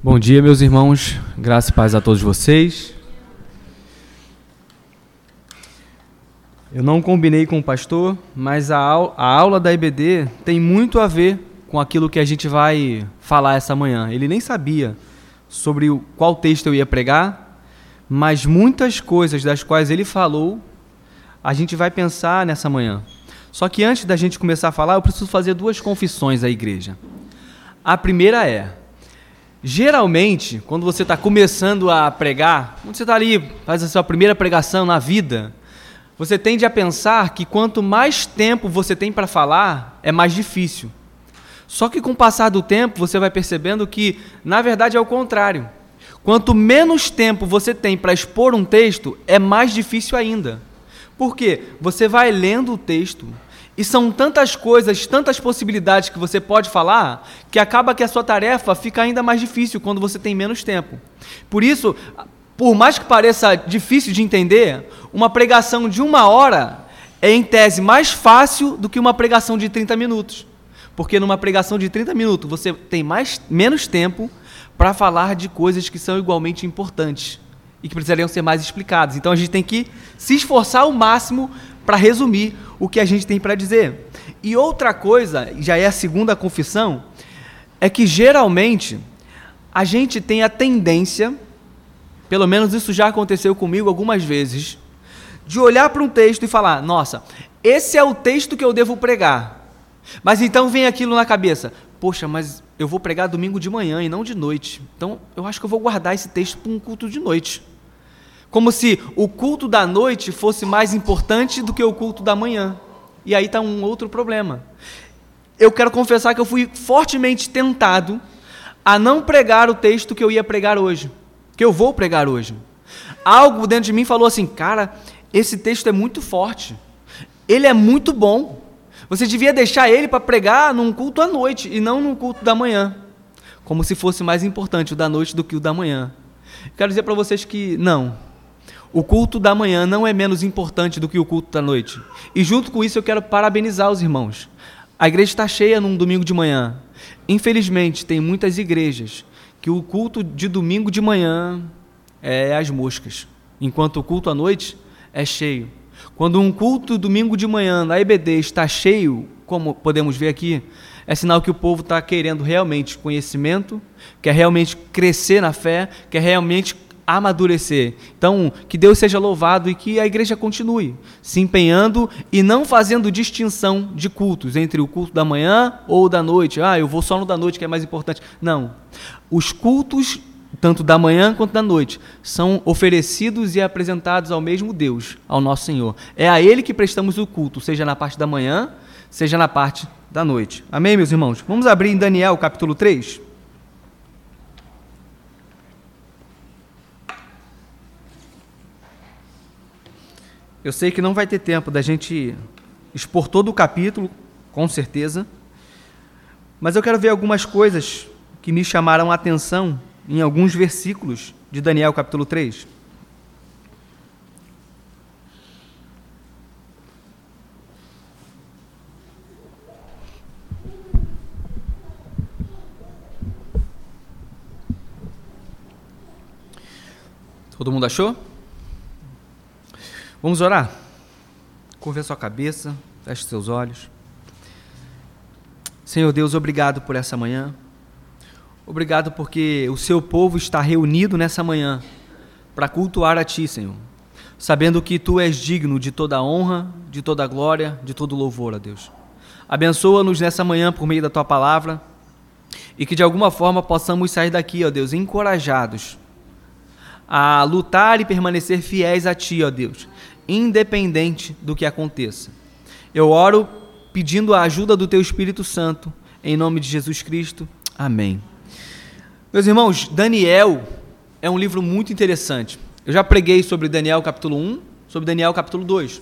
Bom dia, meus irmãos. Graça e paz a todos vocês. Eu não combinei com o pastor, mas a, au a aula da IBD tem muito a ver com aquilo que a gente vai falar essa manhã. Ele nem sabia sobre o, qual texto eu ia pregar, mas muitas coisas das quais ele falou, a gente vai pensar nessa manhã. Só que antes da gente começar a falar, eu preciso fazer duas confissões à igreja. A primeira é: geralmente, quando você está começando a pregar, quando você está ali, faz a sua primeira pregação na vida, você tende a pensar que quanto mais tempo você tem para falar, é mais difícil. Só que com o passar do tempo, você vai percebendo que, na verdade, é o contrário. Quanto menos tempo você tem para expor um texto, é mais difícil ainda. Por quê? Você vai lendo o texto, e são tantas coisas, tantas possibilidades que você pode falar, que acaba que a sua tarefa fica ainda mais difícil quando você tem menos tempo. Por isso, por mais que pareça difícil de entender, uma pregação de uma hora é, em tese, mais fácil do que uma pregação de 30 minutos. Porque numa pregação de 30 minutos você tem mais, menos tempo para falar de coisas que são igualmente importantes e que precisariam ser mais explicadas. Então a gente tem que se esforçar ao máximo para resumir o que a gente tem para dizer. E outra coisa, já é a segunda confissão, é que geralmente a gente tem a tendência, pelo menos isso já aconteceu comigo algumas vezes, de olhar para um texto e falar: nossa, esse é o texto que eu devo pregar. Mas então vem aquilo na cabeça: poxa, mas eu vou pregar domingo de manhã e não de noite. Então eu acho que eu vou guardar esse texto para um culto de noite. Como se o culto da noite fosse mais importante do que o culto da manhã. E aí está um outro problema. Eu quero confessar que eu fui fortemente tentado a não pregar o texto que eu ia pregar hoje, que eu vou pregar hoje. Algo dentro de mim falou assim: cara, esse texto é muito forte, ele é muito bom. Você devia deixar ele para pregar num culto à noite e não num culto da manhã, como se fosse mais importante o da noite do que o da manhã. Quero dizer para vocês que não, o culto da manhã não é menos importante do que o culto da noite. E junto com isso eu quero parabenizar os irmãos. A igreja está cheia num domingo de manhã. Infelizmente, tem muitas igrejas que o culto de domingo de manhã é as moscas, enquanto o culto à noite é cheio. Quando um culto domingo de manhã na EBD está cheio, como podemos ver aqui, é sinal que o povo está querendo realmente conhecimento, quer realmente crescer na fé, quer realmente amadurecer. Então, que Deus seja louvado e que a igreja continue se empenhando e não fazendo distinção de cultos entre o culto da manhã ou da noite. Ah, eu vou só no da noite que é mais importante. Não. Os cultos, tanto da manhã quanto da noite, são oferecidos e apresentados ao mesmo Deus, ao nosso Senhor. É a Ele que prestamos o culto, seja na parte da manhã, seja na parte da noite. Amém, meus irmãos? Vamos abrir em Daniel capítulo 3. Eu sei que não vai ter tempo da gente expor todo o capítulo, com certeza, mas eu quero ver algumas coisas que me chamaram a atenção em alguns versículos de Daniel capítulo 3. Todo mundo achou? Vamos orar? Curva a sua cabeça, feche seus olhos. Senhor Deus, obrigado por essa manhã. Obrigado porque o seu povo está reunido nessa manhã para cultuar a Ti, Senhor. Sabendo que Tu és digno de toda honra, de toda glória, de todo louvor, a Deus. Abençoa-nos nessa manhã por meio da Tua palavra e que de alguma forma possamos sair daqui, ó Deus, encorajados a lutar e permanecer fiéis a Ti, ó Deus, independente do que aconteça. Eu oro pedindo a ajuda do Teu Espírito Santo, em nome de Jesus Cristo. Amém. Meus irmãos, Daniel é um livro muito interessante. Eu já preguei sobre Daniel capítulo 1, sobre Daniel capítulo 2.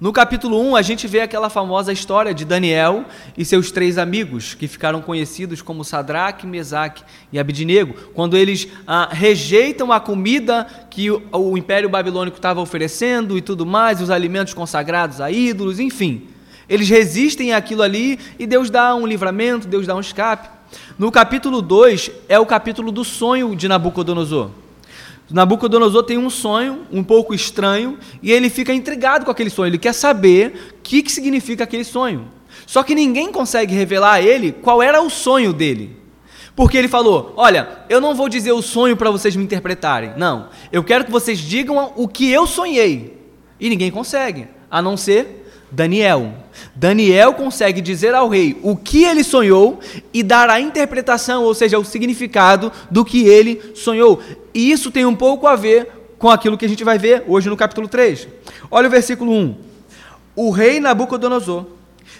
No capítulo 1, a gente vê aquela famosa história de Daniel e seus três amigos, que ficaram conhecidos como Sadraque, Mesaque e Abidnego, quando eles ah, rejeitam a comida que o, o Império Babilônico estava oferecendo e tudo mais, os alimentos consagrados a ídolos, enfim. Eles resistem àquilo ali e Deus dá um livramento, Deus dá um escape. No capítulo 2 é o capítulo do sonho de Nabucodonosor. Nabucodonosor tem um sonho um pouco estranho e ele fica intrigado com aquele sonho. Ele quer saber o que, que significa aquele sonho. Só que ninguém consegue revelar a ele qual era o sonho dele. Porque ele falou: Olha, eu não vou dizer o sonho para vocês me interpretarem. Não. Eu quero que vocês digam o que eu sonhei. E ninguém consegue, a não ser Daniel. Daniel consegue dizer ao rei o que ele sonhou e dar a interpretação, ou seja, o significado do que ele sonhou. E isso tem um pouco a ver com aquilo que a gente vai ver hoje no capítulo 3. Olha o versículo 1. O rei Nabucodonosor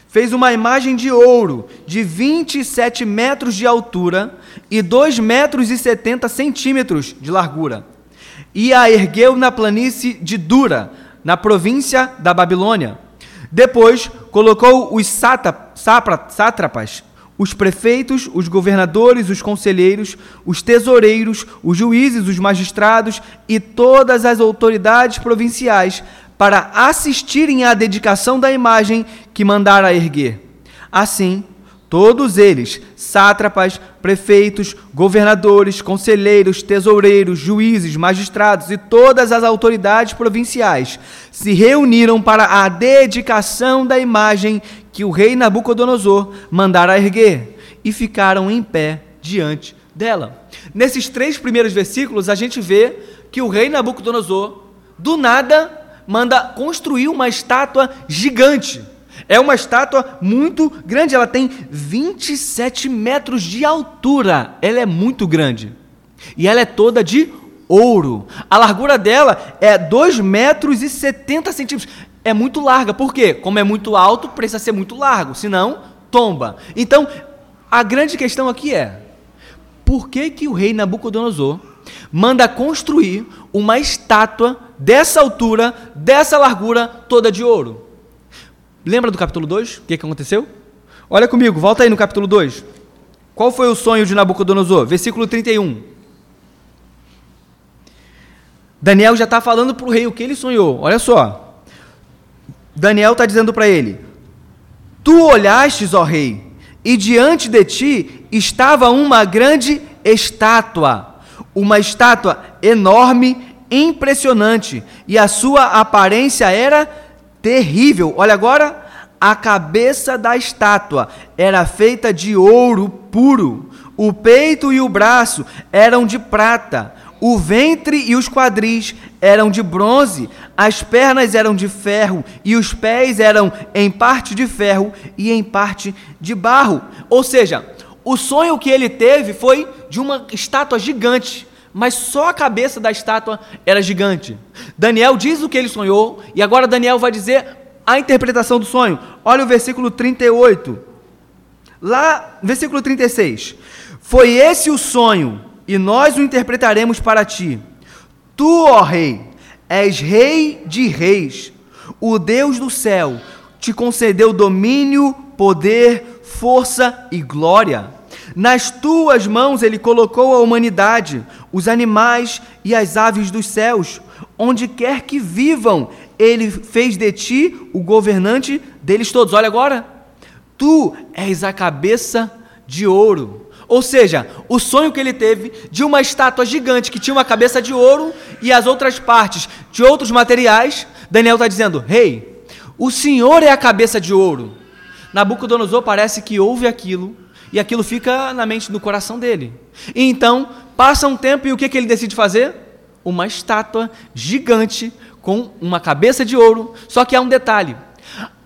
fez uma imagem de ouro de 27 metros de altura e 2 metros e 70 centímetros de largura, e a ergueu na planície de Dura, na província da Babilônia depois colocou os sátrapas, os prefeitos, os governadores, os conselheiros, os tesoureiros, os juízes, os magistrados e todas as autoridades provinciais para assistirem à dedicação da imagem que mandara erguer. Assim, Todos eles, sátrapas, prefeitos, governadores, conselheiros, tesoureiros, juízes, magistrados e todas as autoridades provinciais, se reuniram para a dedicação da imagem que o rei Nabucodonosor mandara erguer e ficaram em pé diante dela. Nesses três primeiros versículos, a gente vê que o rei Nabucodonosor, do nada, manda construir uma estátua gigante é uma estátua muito grande, ela tem 27 metros de altura. Ela é muito grande. E ela é toda de ouro. A largura dela é 2 metros e 70 centímetros. É muito larga. Por quê? Como é muito alto, precisa ser muito largo, senão tomba. Então, a grande questão aqui é: por que, que o rei Nabucodonosor manda construir uma estátua dessa altura, dessa largura, toda de ouro? Lembra do capítulo 2? O que, que aconteceu? Olha comigo, volta aí no capítulo 2. Qual foi o sonho de Nabucodonosor? Versículo 31. Daniel já está falando para o rei o que ele sonhou. Olha só. Daniel está dizendo para ele: Tu olhastes, ó rei, e diante de ti estava uma grande estátua, uma estátua enorme, impressionante, e a sua aparência era terrível. Olha agora, a cabeça da estátua era feita de ouro puro, o peito e o braço eram de prata, o ventre e os quadris eram de bronze, as pernas eram de ferro e os pés eram em parte de ferro e em parte de barro. Ou seja, o sonho que ele teve foi de uma estátua gigante, mas só a cabeça da estátua era gigante. Daniel diz o que ele sonhou, e agora Daniel vai dizer a interpretação do sonho. Olha o versículo 38. Lá, versículo 36. Foi esse o sonho, e nós o interpretaremos para ti. Tu, ó rei, és rei de reis. O Deus do céu te concedeu domínio, poder, força e glória. Nas tuas mãos ele colocou a humanidade, os animais e as aves dos céus. Onde quer que vivam, ele fez de ti o governante deles todos. Olha agora, tu és a cabeça de ouro. Ou seja, o sonho que ele teve de uma estátua gigante que tinha uma cabeça de ouro e as outras partes de outros materiais, Daniel está dizendo: Rei, hey, o Senhor é a cabeça de ouro. Nabucodonosor parece que ouve aquilo e aquilo fica na mente, no coração dele. E então, passa um tempo e o que, que ele decide fazer? Uma estátua gigante com uma cabeça de ouro. Só que há um detalhe: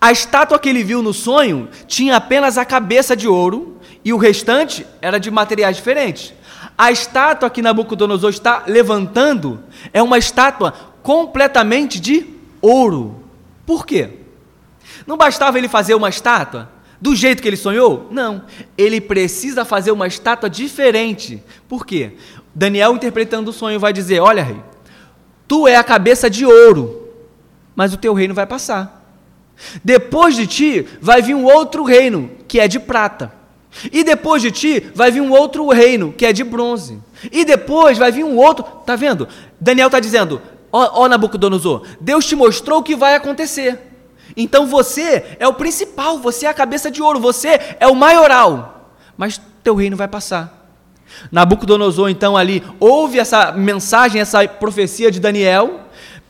a estátua que ele viu no sonho tinha apenas a cabeça de ouro e o restante era de materiais diferentes. A estátua que Nabucodonosor está levantando é uma estátua completamente de ouro. Por quê? Não bastava ele fazer uma estátua do jeito que ele sonhou? Não. Ele precisa fazer uma estátua diferente. Por quê? Daniel, interpretando o sonho, vai dizer: Olha, rei, tu é a cabeça de ouro, mas o teu reino vai passar. Depois de ti vai vir um outro reino, que é de prata. E depois de ti vai vir um outro reino, que é de bronze. E depois vai vir um outro. Tá vendo? Daniel está dizendo: Ó, ó Nabucodonosor, Deus te mostrou o que vai acontecer. Então você é o principal, você é a cabeça de ouro, você é o maioral. mas teu reino vai passar. Nabucodonosor, então, ali ouve essa mensagem, essa profecia de Daniel,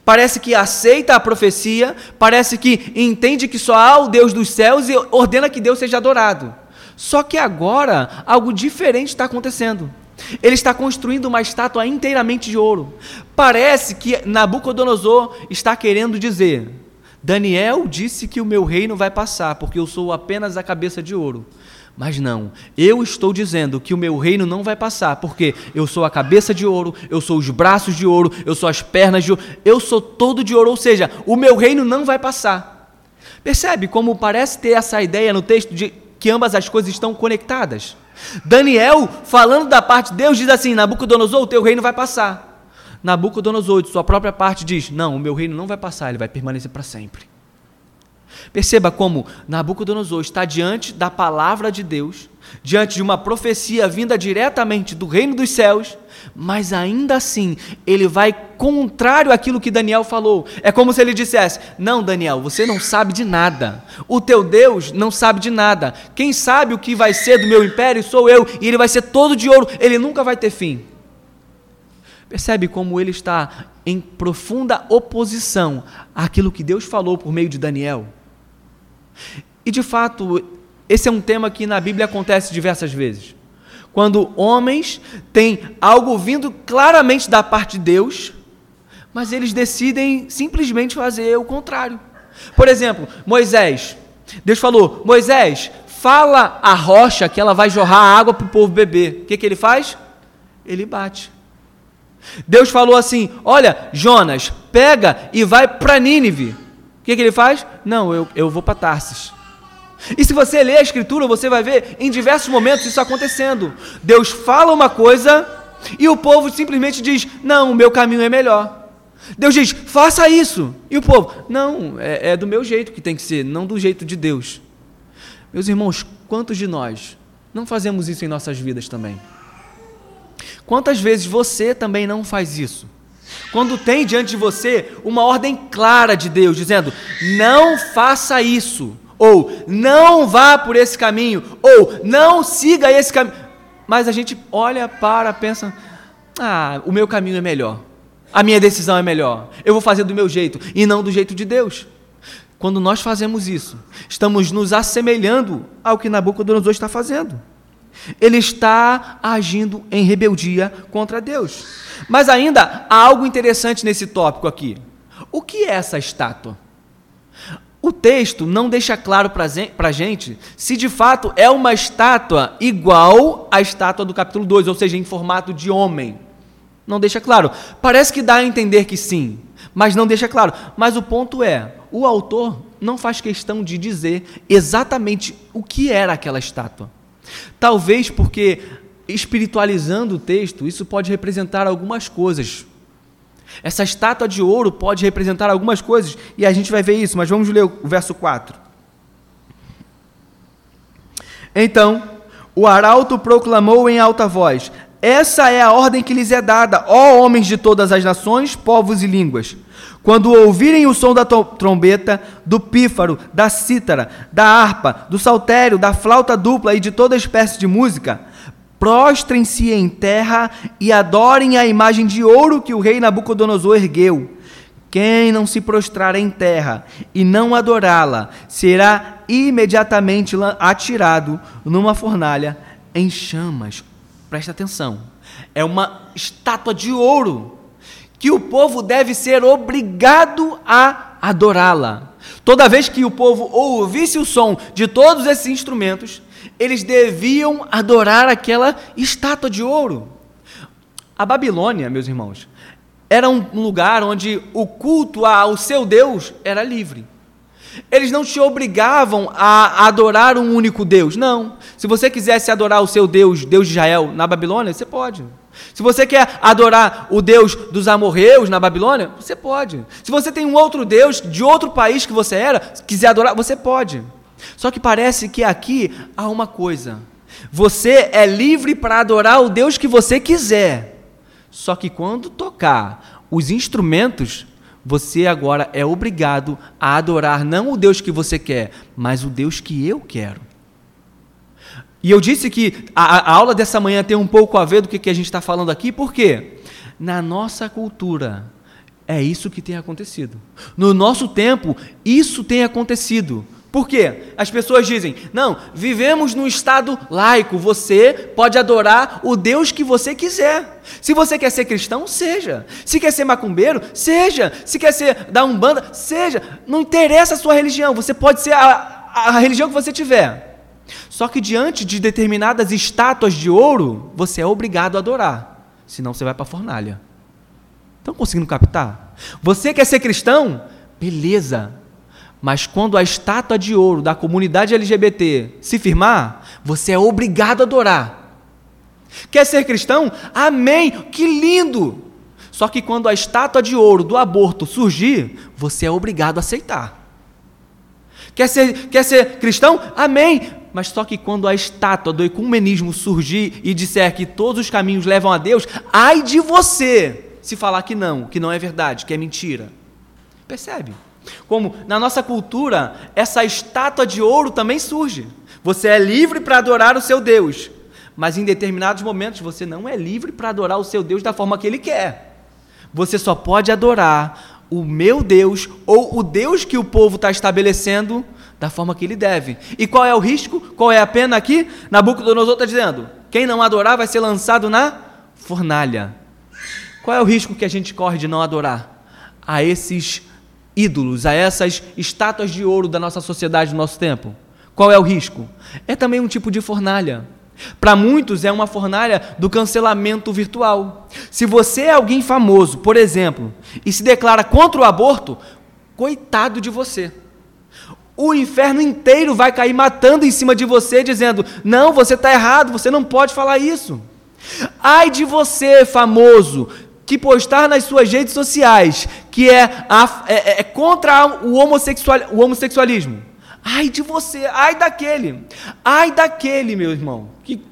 parece que aceita a profecia, parece que entende que só há o Deus dos céus e ordena que Deus seja adorado. Só que agora algo diferente está acontecendo. Ele está construindo uma estátua inteiramente de ouro. Parece que Nabucodonosor está querendo dizer: Daniel disse que o meu reino vai passar, porque eu sou apenas a cabeça de ouro. Mas não, eu estou dizendo que o meu reino não vai passar, porque eu sou a cabeça de ouro, eu sou os braços de ouro, eu sou as pernas de ouro, eu sou todo de ouro, ou seja, o meu reino não vai passar. Percebe como parece ter essa ideia no texto de que ambas as coisas estão conectadas? Daniel, falando da parte de Deus, diz assim: Nabucodonosor, o teu reino vai passar. Nabucodonosor, de sua própria parte, diz: Não, o meu reino não vai passar, ele vai permanecer para sempre. Perceba como Nabucodonosor está diante da palavra de Deus, diante de uma profecia vinda diretamente do reino dos céus, mas ainda assim ele vai contrário àquilo que Daniel falou. É como se ele dissesse: Não, Daniel, você não sabe de nada. O teu Deus não sabe de nada. Quem sabe o que vai ser do meu império sou eu, e ele vai ser todo de ouro, ele nunca vai ter fim. Percebe como ele está em profunda oposição àquilo que Deus falou por meio de Daniel? E de fato, esse é um tema que na Bíblia acontece diversas vezes. Quando homens têm algo vindo claramente da parte de Deus, mas eles decidem simplesmente fazer o contrário. Por exemplo, Moisés. Deus falou: Moisés, fala a rocha que ela vai jorrar água para o povo beber. O que, que ele faz? Ele bate. Deus falou assim: Olha, Jonas, pega e vai para Nínive. O que, que, ele faz? Não, eu, eu vou para Tarsis. E se você ler a Escritura, você vai ver em diversos momentos isso acontecendo. Deus fala uma coisa e o povo simplesmente diz: Não, o meu caminho é melhor. Deus diz: Faça isso. E o povo: Não, é, é do meu jeito que tem que ser, não do jeito de Deus. Meus irmãos, quantos de nós não fazemos isso em nossas vidas também? Quantas vezes você também não faz isso? Quando tem diante de você uma ordem clara de Deus, dizendo: não faça isso, ou não vá por esse caminho, ou não siga esse caminho. Mas a gente olha para, pensa: ah, o meu caminho é melhor, a minha decisão é melhor, eu vou fazer do meu jeito e não do jeito de Deus. Quando nós fazemos isso, estamos nos assemelhando ao que Nabucodonosor está fazendo. Ele está agindo em rebeldia contra Deus. Mas ainda há algo interessante nesse tópico aqui. O que é essa estátua? O texto não deixa claro para a gente se de fato é uma estátua igual à estátua do capítulo 2, ou seja, em formato de homem. Não deixa claro. Parece que dá a entender que sim, mas não deixa claro. Mas o ponto é: o autor não faz questão de dizer exatamente o que era aquela estátua. Talvez porque, espiritualizando o texto, isso pode representar algumas coisas. Essa estátua de ouro pode representar algumas coisas, e a gente vai ver isso, mas vamos ler o verso 4. Então, o arauto proclamou em alta voz: Essa é a ordem que lhes é dada, ó homens de todas as nações, povos e línguas. Quando ouvirem o som da trombeta, do pífaro, da cítara, da harpa, do saltério, da flauta dupla e de toda espécie de música, prostrem-se em terra e adorem a imagem de ouro que o rei Nabucodonosor ergueu. Quem não se prostrar em terra e não adorá-la será imediatamente atirado numa fornalha em chamas. Presta atenção. É uma estátua de ouro que o povo deve ser obrigado a adorá-la. Toda vez que o povo ouvisse o som de todos esses instrumentos, eles deviam adorar aquela estátua de ouro. A Babilônia, meus irmãos, era um lugar onde o culto ao seu Deus era livre. Eles não te obrigavam a adorar um único Deus. Não. Se você quisesse adorar o seu Deus, Deus de Israel, na Babilônia, você pode. Se você quer adorar o Deus dos amorreus na Babilônia, você pode. Se você tem um outro Deus de outro país que você era, quiser adorar, você pode. Só que parece que aqui há uma coisa. Você é livre para adorar o Deus que você quiser. Só que quando tocar os instrumentos, você agora é obrigado a adorar não o Deus que você quer, mas o Deus que eu quero. E eu disse que a, a aula dessa manhã tem um pouco a ver do que, que a gente está falando aqui, por quê? Na nossa cultura, é isso que tem acontecido. No nosso tempo, isso tem acontecido. Por quê? As pessoas dizem: não, vivemos num estado laico, você pode adorar o Deus que você quiser. Se você quer ser cristão, seja. Se quer ser macumbeiro, seja. Se quer ser da Umbanda, seja. Não interessa a sua religião, você pode ser a, a religião que você tiver. Só que diante de determinadas estátuas de ouro, você é obrigado a adorar. Senão você vai para a fornalha. Estão conseguindo captar? Você quer ser cristão? Beleza. Mas quando a estátua de ouro da comunidade LGBT se firmar, você é obrigado a adorar. Quer ser cristão? Amém! Que lindo! Só que quando a estátua de ouro do aborto surgir, você é obrigado a aceitar. Quer ser, quer ser cristão? Amém! Mas só que quando a estátua do ecumenismo surgir e disser que todos os caminhos levam a Deus, ai de você se falar que não, que não é verdade, que é mentira. Percebe? Como na nossa cultura, essa estátua de ouro também surge. Você é livre para adorar o seu Deus, mas em determinados momentos você não é livre para adorar o seu Deus da forma que ele quer. Você só pode adorar o meu Deus ou o Deus que o povo está estabelecendo da forma que ele deve. E qual é o risco? Qual é a pena aqui? Nabucodonosor está dizendo: quem não adorar vai ser lançado na fornalha. Qual é o risco que a gente corre de não adorar? A esses ídolos, a essas estátuas de ouro da nossa sociedade no nosso tempo? Qual é o risco? É também um tipo de fornalha. Para muitos é uma fornalha do cancelamento virtual. Se você é alguém famoso, por exemplo, e se declara contra o aborto, coitado de você. O inferno inteiro vai cair matando em cima de você, dizendo: não, você está errado, você não pode falar isso. Ai de você, famoso, que postar nas suas redes sociais que é, a, é, é, é contra o, homossexual, o homossexualismo. Ai de você, ai daquele, ai daquele, meu irmão, que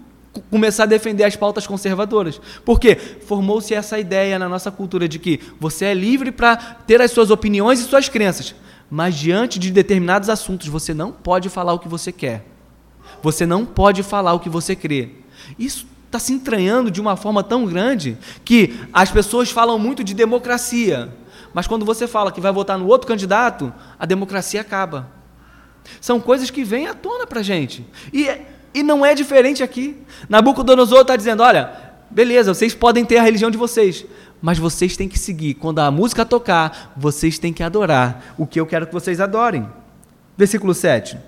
começar a defender as pautas conservadoras. Porque formou-se essa ideia na nossa cultura de que você é livre para ter as suas opiniões e suas crenças, mas diante de determinados assuntos você não pode falar o que você quer. Você não pode falar o que você crê. Isso está se entranhando de uma forma tão grande que as pessoas falam muito de democracia, mas quando você fala que vai votar no outro candidato, a democracia acaba. São coisas que vêm à tona para a gente. E, e não é diferente aqui. Nabucodonosor está dizendo: olha, beleza, vocês podem ter a religião de vocês, mas vocês têm que seguir. Quando a música tocar, vocês têm que adorar o que eu quero que vocês adorem. Versículo 7.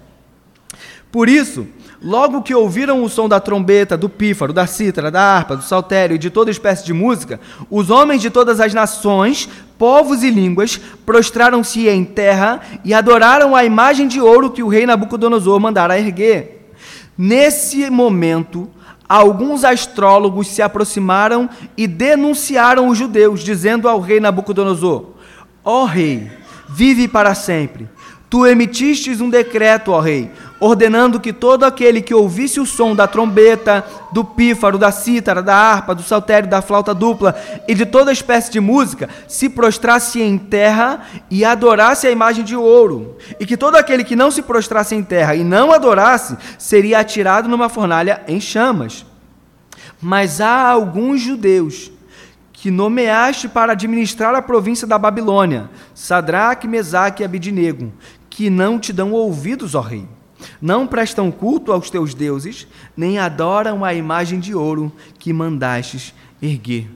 Por isso, Logo que ouviram o som da trombeta, do pífaro, da cítara, da harpa, do saltério e de toda espécie de música, os homens de todas as nações, povos e línguas prostraram-se em terra e adoraram a imagem de ouro que o rei Nabucodonosor mandara erguer. Nesse momento, alguns astrólogos se aproximaram e denunciaram os judeus, dizendo ao rei Nabucodonosor: Ó oh, rei, vive para sempre. Tu emitistes um decreto, ó rei, ordenando que todo aquele que ouvisse o som da trombeta, do pífaro, da cítara, da harpa, do saltério, da flauta dupla e de toda espécie de música, se prostrasse em terra e adorasse a imagem de ouro, e que todo aquele que não se prostrasse em terra e não adorasse, seria atirado numa fornalha em chamas. Mas há alguns judeus que nomeaste para administrar a província da Babilônia, Sadraque, Mesaque e Abidinego, que não te dão ouvidos, ó rei não prestam culto aos teus deuses, nem adoram a imagem de ouro que mandastes erguer.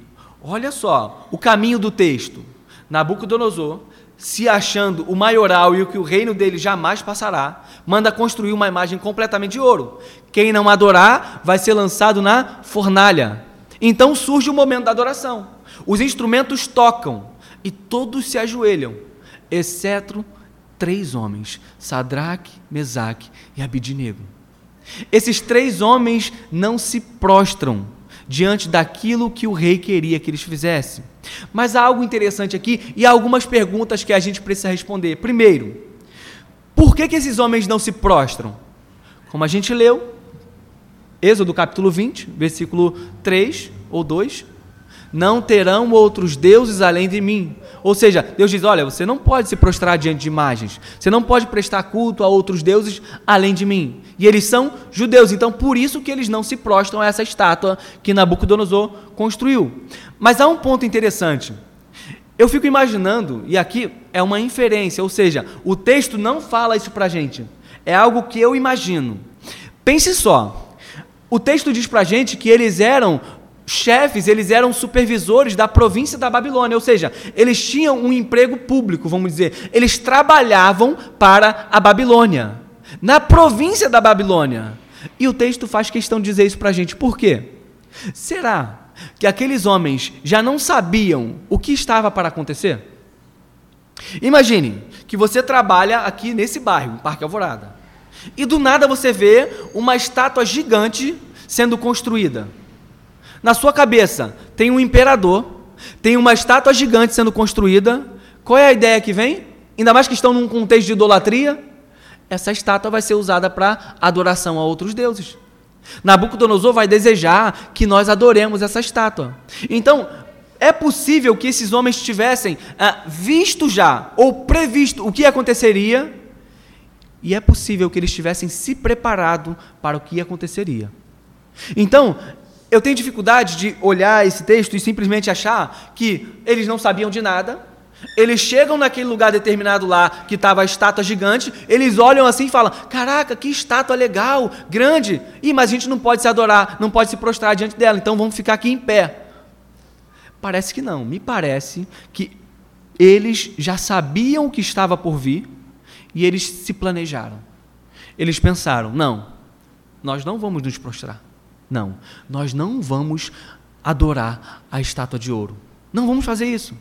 Olha só o caminho do texto. Nabucodonosor, se achando o maioral e o que o reino dele jamais passará, manda construir uma imagem completamente de ouro. Quem não adorar vai ser lançado na fornalha. Então surge o momento da adoração. Os instrumentos tocam e todos se ajoelham, exceto três homens: Sadraque, Mesaque e Abidinego. Esses três homens não se prostram diante daquilo que o rei queria que eles fizessem. Mas há algo interessante aqui e há algumas perguntas que a gente precisa responder. Primeiro, por que, que esses homens não se prostram? Como a gente leu, Êxodo capítulo 20, versículo 3 ou 2, Não terão outros deuses além de mim. Ou seja, Deus diz: olha, você não pode se prostrar diante de imagens. Você não pode prestar culto a outros deuses além de mim. E eles são judeus, então por isso que eles não se prostram a essa estátua que Nabucodonosor construiu. Mas há um ponto interessante. Eu fico imaginando, e aqui é uma inferência, ou seja, o texto não fala isso para a gente. É algo que eu imagino. Pense só. O texto diz para a gente que eles eram chefes, eles eram supervisores da província da Babilônia, ou seja, eles tinham um emprego público, vamos dizer. Eles trabalhavam para a Babilônia, na província da Babilônia. E o texto faz questão de dizer isso para a gente. Por quê? Será que aqueles homens já não sabiam o que estava para acontecer? Imagine que você trabalha aqui nesse bairro, Parque Alvorada, e do nada você vê uma estátua gigante sendo construída. Na sua cabeça tem um imperador, tem uma estátua gigante sendo construída. Qual é a ideia que vem? Ainda mais que estão num contexto de idolatria. Essa estátua vai ser usada para adoração a outros deuses. Nabucodonosor vai desejar que nós adoremos essa estátua. Então, é possível que esses homens tivessem ah, visto já ou previsto o que aconteceria, e é possível que eles tivessem se preparado para o que aconteceria. Então, eu tenho dificuldade de olhar esse texto e simplesmente achar que eles não sabiam de nada. Eles chegam naquele lugar determinado lá que estava a estátua gigante, eles olham assim e falam: Caraca, que estátua legal, grande. Ih, mas a gente não pode se adorar, não pode se prostrar diante dela, então vamos ficar aqui em pé. Parece que não, me parece que eles já sabiam o que estava por vir e eles se planejaram. Eles pensaram: não, nós não vamos nos prostrar. Não, nós não vamos adorar a estátua de ouro. Não vamos fazer isso.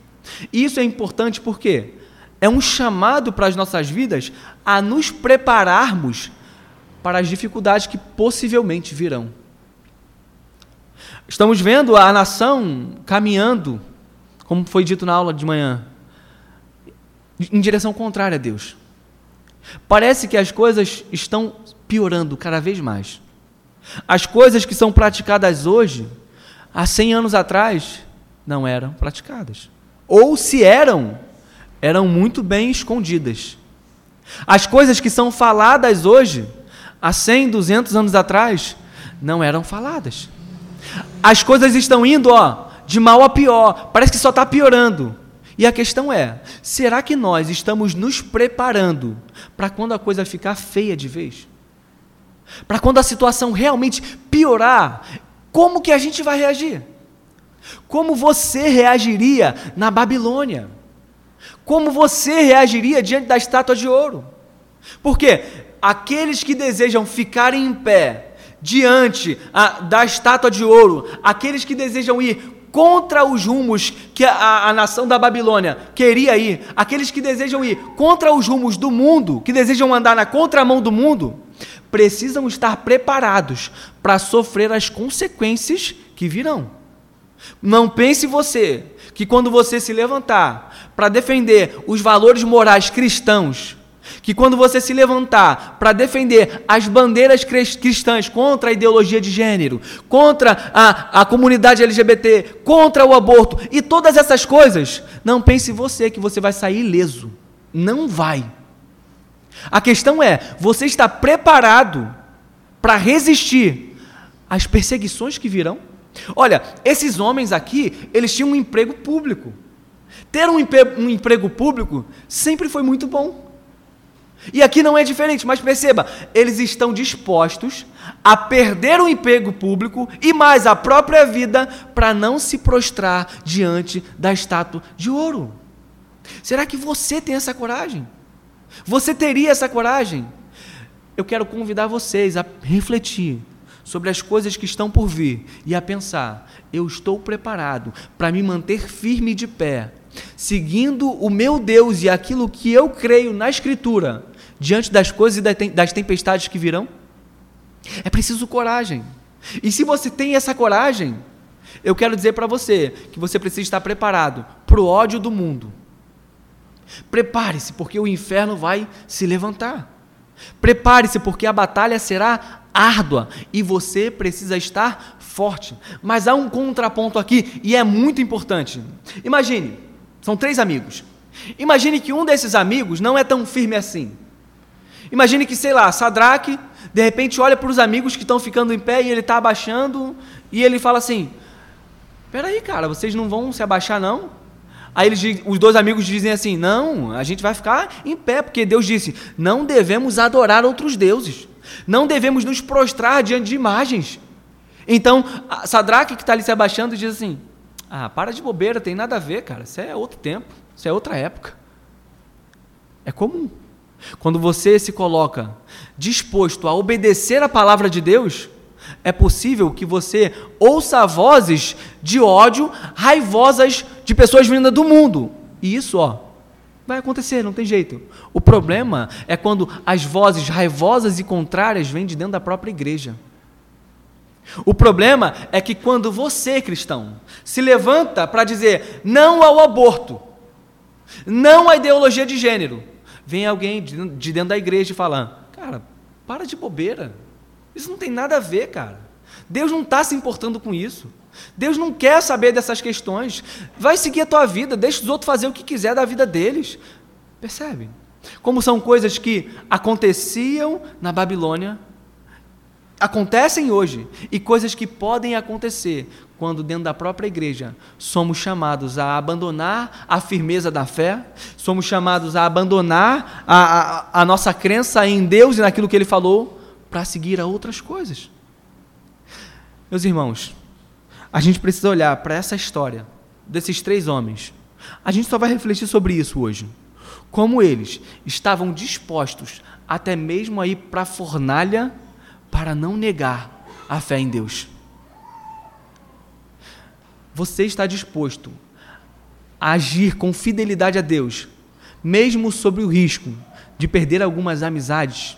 Isso é importante porque é um chamado para as nossas vidas a nos prepararmos para as dificuldades que possivelmente virão. Estamos vendo a nação caminhando, como foi dito na aula de manhã, em direção contrária a Deus. Parece que as coisas estão piorando cada vez mais. As coisas que são praticadas hoje, há 100 anos atrás, não eram praticadas. Ou se eram, eram muito bem escondidas. As coisas que são faladas hoje, há 100, 200 anos atrás, não eram faladas. As coisas estão indo, ó, de mal a pior. Parece que só está piorando. E a questão é: será que nós estamos nos preparando para quando a coisa ficar feia de vez? Para quando a situação realmente piorar, como que a gente vai reagir? Como você reagiria na Babilônia? Como você reagiria diante da estátua de ouro? Porque aqueles que desejam ficar em pé diante a, da estátua de ouro, aqueles que desejam ir contra os rumos que a, a, nação da Babilônia queria ir, aqueles que desejam ir contra os rumos do mundo, que desejam andar na contramão do mundo, precisam estar preparados para sofrer as consequências que virão. Não pense você que quando você se levantar para defender os valores morais cristãos, que quando você se levantar para defender as bandeiras cristãs contra a ideologia de gênero, contra a, a comunidade LGBT, contra o aborto e todas essas coisas, não pense você que você vai sair ileso. Não vai. A questão é: você está preparado para resistir às perseguições que virão? Olha, esses homens aqui, eles tinham um emprego público. Ter um, um emprego público sempre foi muito bom. E aqui não é diferente, mas perceba, eles estão dispostos a perder o emprego público e mais a própria vida para não se prostrar diante da estátua de ouro. Será que você tem essa coragem? Você teria essa coragem? Eu quero convidar vocês a refletir sobre as coisas que estão por vir e a pensar: eu estou preparado para me manter firme de pé, seguindo o meu Deus e aquilo que eu creio na Escritura, diante das coisas e das tempestades que virão? É preciso coragem. E se você tem essa coragem, eu quero dizer para você que você precisa estar preparado para o ódio do mundo Prepare-se, porque o inferno vai se levantar. Prepare-se, porque a batalha será árdua e você precisa estar forte. Mas há um contraponto aqui e é muito importante. Imagine, são três amigos. Imagine que um desses amigos não é tão firme assim. Imagine que, sei lá, Sadraque, de repente olha para os amigos que estão ficando em pé e ele está abaixando e ele fala assim: Peraí, cara, vocês não vão se abaixar, não? Aí eles, os dois amigos dizem assim: Não, a gente vai ficar em pé, porque Deus disse: Não devemos adorar outros deuses, não devemos nos prostrar diante de imagens. Então, Sadraque, que está ali se abaixando, diz assim: Ah, para de bobeira, tem nada a ver, cara, isso é outro tempo, isso é outra época. É comum. Quando você se coloca disposto a obedecer a palavra de Deus, é possível que você ouça vozes de ódio raivosas de pessoas vindas do mundo. E isso, ó, vai acontecer, não tem jeito. O problema é quando as vozes raivosas e contrárias vêm de dentro da própria igreja. O problema é que quando você, cristão, se levanta para dizer não ao aborto, não à ideologia de gênero, vem alguém de dentro da igreja e fala: Cara, para de bobeira. Isso não tem nada a ver, cara. Deus não está se importando com isso. Deus não quer saber dessas questões. Vai seguir a tua vida, deixa os outros fazer o que quiser da vida deles. Percebe? Como são coisas que aconteciam na Babilônia, acontecem hoje, e coisas que podem acontecer quando, dentro da própria igreja, somos chamados a abandonar a firmeza da fé, somos chamados a abandonar a, a, a nossa crença em Deus e naquilo que Ele falou, para seguir a outras coisas. Meus irmãos, a gente precisa olhar para essa história desses três homens. A gente só vai refletir sobre isso hoje. Como eles estavam dispostos até mesmo a ir para a fornalha para não negar a fé em Deus. Você está disposto a agir com fidelidade a Deus, mesmo sobre o risco de perder algumas amizades?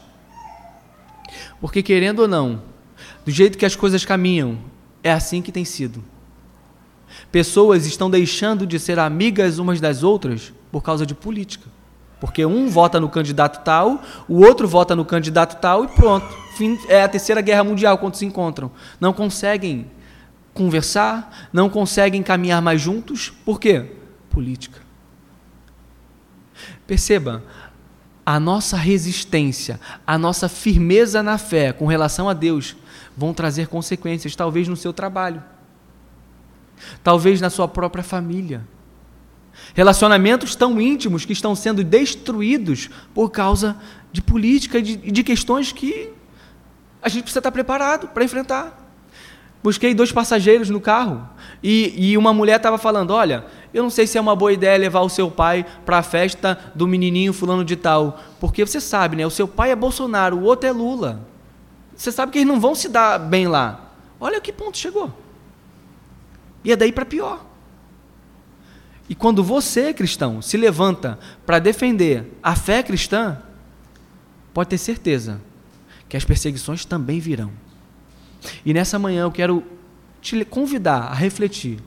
Porque, querendo ou não, do jeito que as coisas caminham, é assim que tem sido. Pessoas estão deixando de ser amigas umas das outras por causa de política. Porque um vota no candidato tal, o outro vota no candidato tal e pronto. Fim, é a terceira guerra mundial quando se encontram. Não conseguem conversar, não conseguem caminhar mais juntos. Por quê? Política. Perceba, a nossa resistência, a nossa firmeza na fé com relação a Deus vão trazer consequências, talvez no seu trabalho, talvez na sua própria família. Relacionamentos tão íntimos que estão sendo destruídos por causa de política e de, de questões que a gente precisa estar preparado para enfrentar. Busquei dois passageiros no carro e, e uma mulher estava falando: Olha, eu não sei se é uma boa ideia levar o seu pai para a festa do menininho fulano de tal, porque você sabe, né? O seu pai é Bolsonaro, o outro é Lula. Você sabe que eles não vão se dar bem lá. Olha que ponto chegou. E é daí para pior. E quando você, cristão, se levanta para defender a fé cristã, pode ter certeza que as perseguições também virão. E nessa manhã eu quero te convidar a refletir.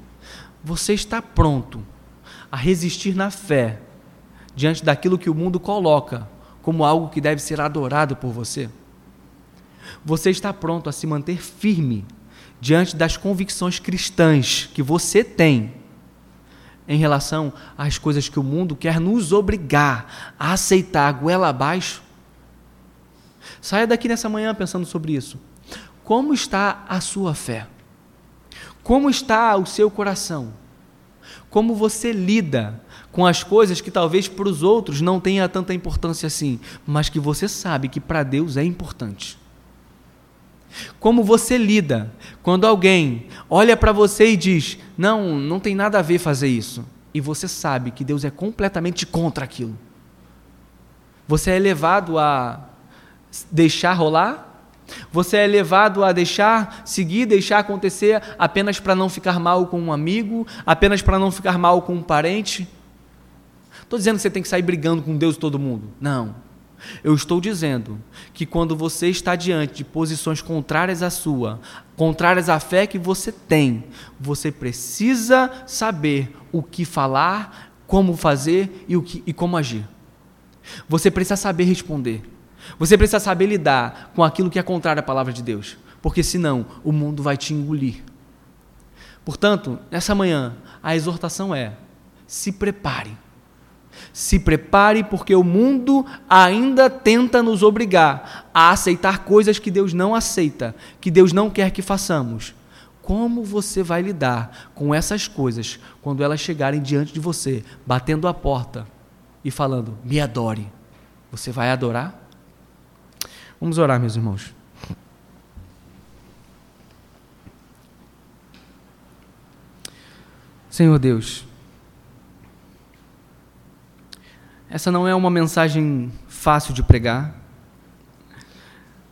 Você está pronto a resistir na fé diante daquilo que o mundo coloca como algo que deve ser adorado por você? Você está pronto a se manter firme diante das convicções cristãs que você tem em relação às coisas que o mundo quer nos obrigar a aceitar goela abaixo? Saia daqui nessa manhã pensando sobre isso. Como está a sua fé? Como está o seu coração? Como você lida com as coisas que talvez para os outros não tenha tanta importância assim, mas que você sabe que para Deus é importante? Como você lida quando alguém olha para você e diz: Não, não tem nada a ver fazer isso, e você sabe que Deus é completamente contra aquilo? Você é levado a deixar rolar você é levado a deixar seguir, deixar acontecer apenas para não ficar mal com um amigo, apenas para não ficar mal com um parente? Estou dizendo que você tem que sair brigando com Deus e todo mundo. Não. Eu estou dizendo que quando você está diante de posições contrárias à sua, contrárias à fé que você tem, você precisa saber o que falar, como fazer e, o que, e como agir. Você precisa saber responder. Você precisa saber lidar com aquilo que é contrário à palavra de Deus, porque senão o mundo vai te engolir. Portanto, nessa manhã, a exortação é: se prepare. Se prepare, porque o mundo ainda tenta nos obrigar a aceitar coisas que Deus não aceita, que Deus não quer que façamos. Como você vai lidar com essas coisas quando elas chegarem diante de você, batendo a porta e falando: me adore? Você vai adorar? Vamos orar, meus irmãos. Senhor Deus, essa não é uma mensagem fácil de pregar,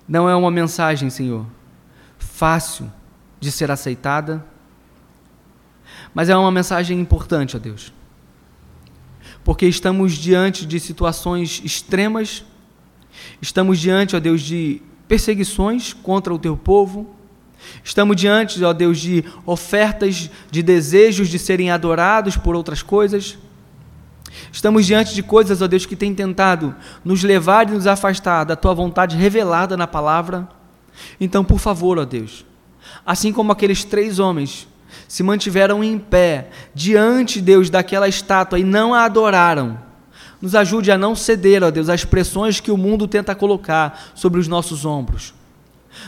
não é uma mensagem, Senhor, fácil de ser aceitada, mas é uma mensagem importante, ó Deus, porque estamos diante de situações extremas, estamos diante, ó Deus, de perseguições contra o teu povo, Estamos diante, ó Deus, de ofertas, de desejos de serem adorados por outras coisas. Estamos diante de coisas, ó Deus, que têm tentado nos levar e nos afastar da tua vontade revelada na palavra. Então, por favor, ó Deus, assim como aqueles três homens se mantiveram em pé diante, Deus, daquela estátua e não a adoraram, nos ajude a não ceder, ó Deus, às pressões que o mundo tenta colocar sobre os nossos ombros.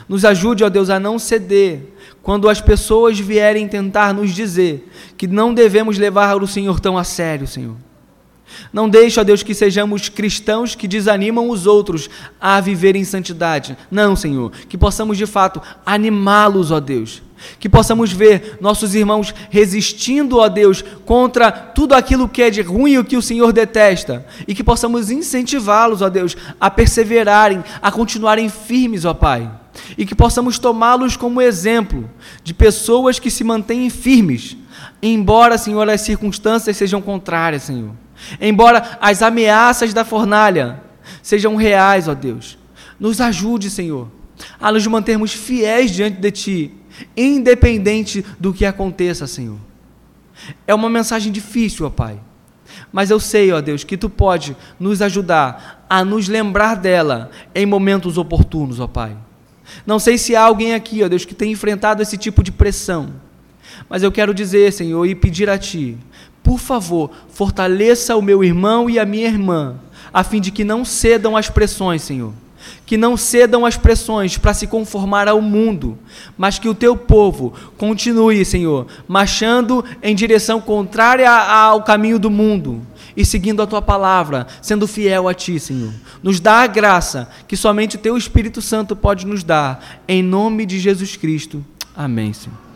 Nos ajude, ó Deus, a não ceder quando as pessoas vierem tentar nos dizer que não devemos levar o Senhor tão a sério, Senhor. Não deixe, ó Deus, que sejamos cristãos que desanimam os outros a viver em santidade. Não, Senhor. Que possamos, de fato, animá-los, ó Deus. Que possamos ver nossos irmãos resistindo, ó Deus, contra tudo aquilo que é de ruim e o que o Senhor detesta. E que possamos incentivá-los, ó Deus, a perseverarem, a continuarem firmes, ó Pai e que possamos tomá-los como exemplo de pessoas que se mantêm firmes, embora, Senhor, as circunstâncias sejam contrárias, Senhor. Embora as ameaças da fornalha sejam reais, ó Deus. Nos ajude, Senhor, a nos mantermos fiéis diante de Ti, independente do que aconteça, Senhor. É uma mensagem difícil, ó Pai. Mas eu sei, ó Deus, que Tu pode nos ajudar a nos lembrar dela em momentos oportunos, ó Pai. Não sei se há alguém aqui, ó Deus, que tem enfrentado esse tipo de pressão. Mas eu quero dizer, Senhor, e pedir a Ti, por favor, fortaleça o meu irmão e a minha irmã, a fim de que não cedam às pressões, Senhor. Que não cedam às pressões para se conformar ao mundo, mas que o teu povo continue, Senhor, marchando em direção contrária ao caminho do mundo, e seguindo a tua palavra, sendo fiel a ti, Senhor. Nos dá a graça que somente o teu Espírito Santo pode nos dar, em nome de Jesus Cristo. Amém, Senhor.